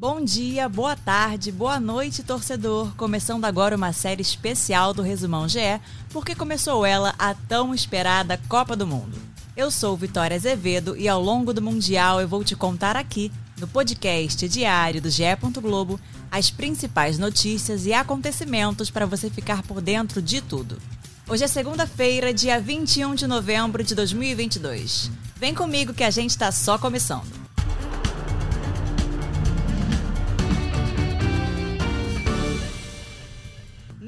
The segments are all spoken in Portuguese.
Bom dia, boa tarde, boa noite, torcedor. Começando agora uma série especial do Resumão GE, porque começou ela a tão esperada Copa do Mundo. Eu sou Vitória Azevedo e ao longo do Mundial eu vou te contar aqui, no podcast diário do GE. Globo, as principais notícias e acontecimentos para você ficar por dentro de tudo. Hoje é segunda-feira, dia 21 de novembro de 2022. Vem comigo que a gente está só começando.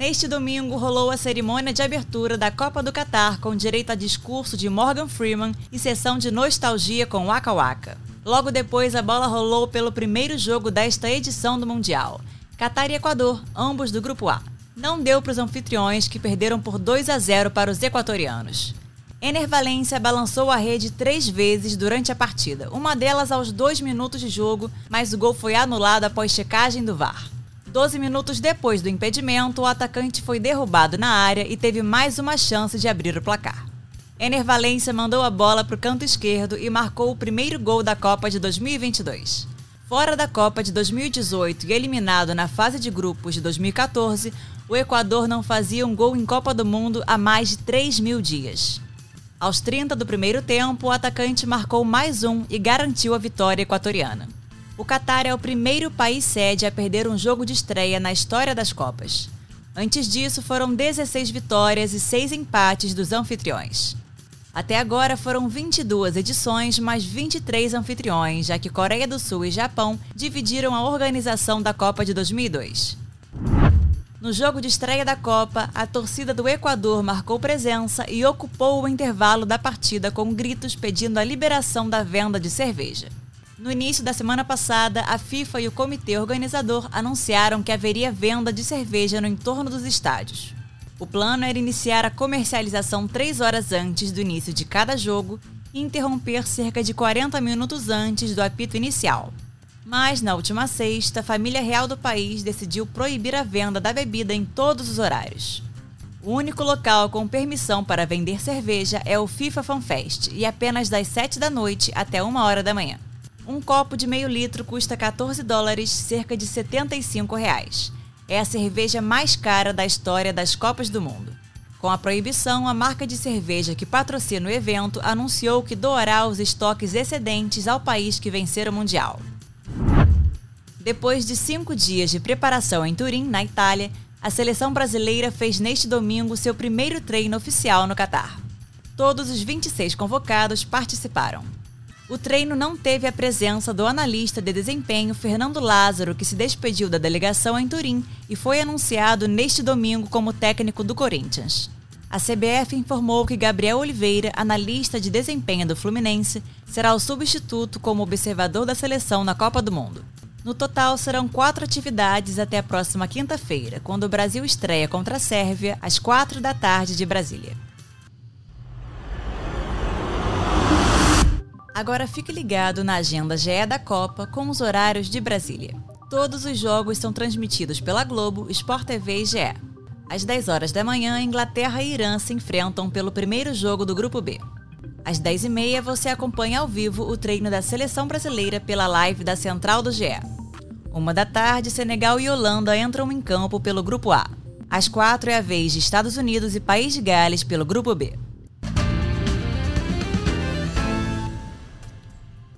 Neste domingo rolou a cerimônia de abertura da Copa do Catar com direito a discurso de Morgan Freeman e sessão de nostalgia com Waka Waka. Logo depois, a bola rolou pelo primeiro jogo desta edição do Mundial. Catar e Equador, ambos do Grupo A. Não deu para os anfitriões que perderam por 2 a 0 para os equatorianos. Ener Valência balançou a rede três vezes durante a partida, uma delas aos dois minutos de jogo, mas o gol foi anulado após checagem do VAR. Doze minutos depois do impedimento, o atacante foi derrubado na área e teve mais uma chance de abrir o placar. Ener Valência mandou a bola para o canto esquerdo e marcou o primeiro gol da Copa de 2022. Fora da Copa de 2018 e eliminado na fase de grupos de 2014, o Equador não fazia um gol em Copa do Mundo há mais de 3 mil dias. Aos 30 do primeiro tempo, o atacante marcou mais um e garantiu a vitória equatoriana. O Catar é o primeiro país sede a perder um jogo de estreia na história das Copas. Antes disso, foram 16 vitórias e 6 empates dos anfitriões. Até agora foram 22 edições, mais 23 anfitriões, já que Coreia do Sul e Japão dividiram a organização da Copa de 2002. No jogo de estreia da Copa, a torcida do Equador marcou presença e ocupou o intervalo da partida com gritos pedindo a liberação da venda de cerveja. No início da semana passada, a FIFA e o comitê organizador anunciaram que haveria venda de cerveja no entorno dos estádios. O plano era iniciar a comercialização três horas antes do início de cada jogo e interromper cerca de 40 minutos antes do apito inicial. Mas, na última sexta, a família real do país decidiu proibir a venda da bebida em todos os horários. O único local com permissão para vender cerveja é o FIFA Fan Fest e apenas das 7 da noite até 1 hora da manhã. Um copo de meio litro custa 14 dólares, cerca de 75 reais. É a cerveja mais cara da história das Copas do Mundo. Com a proibição, a marca de cerveja que patrocina o evento anunciou que doará os estoques excedentes ao país que vencer o Mundial. Depois de cinco dias de preparação em Turim, na Itália, a seleção brasileira fez neste domingo seu primeiro treino oficial no Catar. Todos os 26 convocados participaram. O treino não teve a presença do analista de desempenho Fernando Lázaro, que se despediu da delegação em Turim e foi anunciado neste domingo como técnico do Corinthians. A CBF informou que Gabriel Oliveira, analista de desempenho do Fluminense, será o substituto como observador da seleção na Copa do Mundo. No total, serão quatro atividades até a próxima quinta-feira, quando o Brasil estreia contra a Sérvia, às quatro da tarde de Brasília. Agora fique ligado na agenda GE da Copa com os horários de Brasília. Todos os jogos são transmitidos pela Globo, Sport TV e GE. Às 10 horas da manhã, Inglaterra e Irã se enfrentam pelo primeiro jogo do Grupo B. Às 10h30, você acompanha ao vivo o treino da seleção brasileira pela live da Central do GE. Uma da tarde, Senegal e Holanda entram em campo pelo Grupo A. Às 4 é a vez de Estados Unidos e País de Gales pelo Grupo B.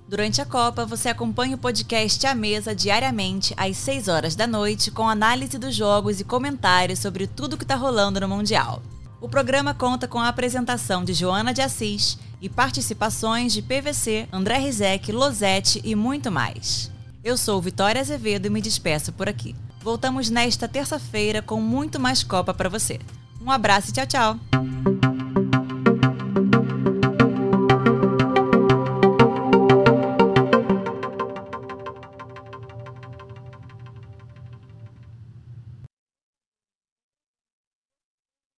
Durante a Copa, você acompanha o podcast A Mesa diariamente às 6 horas da noite com análise dos jogos e comentários sobre tudo que está rolando no Mundial. O programa conta com a apresentação de Joana de Assis e participações de PVC, André Rizek, Losete e muito mais. Eu sou Vitória Azevedo e me despeço por aqui. Voltamos nesta terça-feira com muito mais Copa para você. Um abraço e tchau, tchau!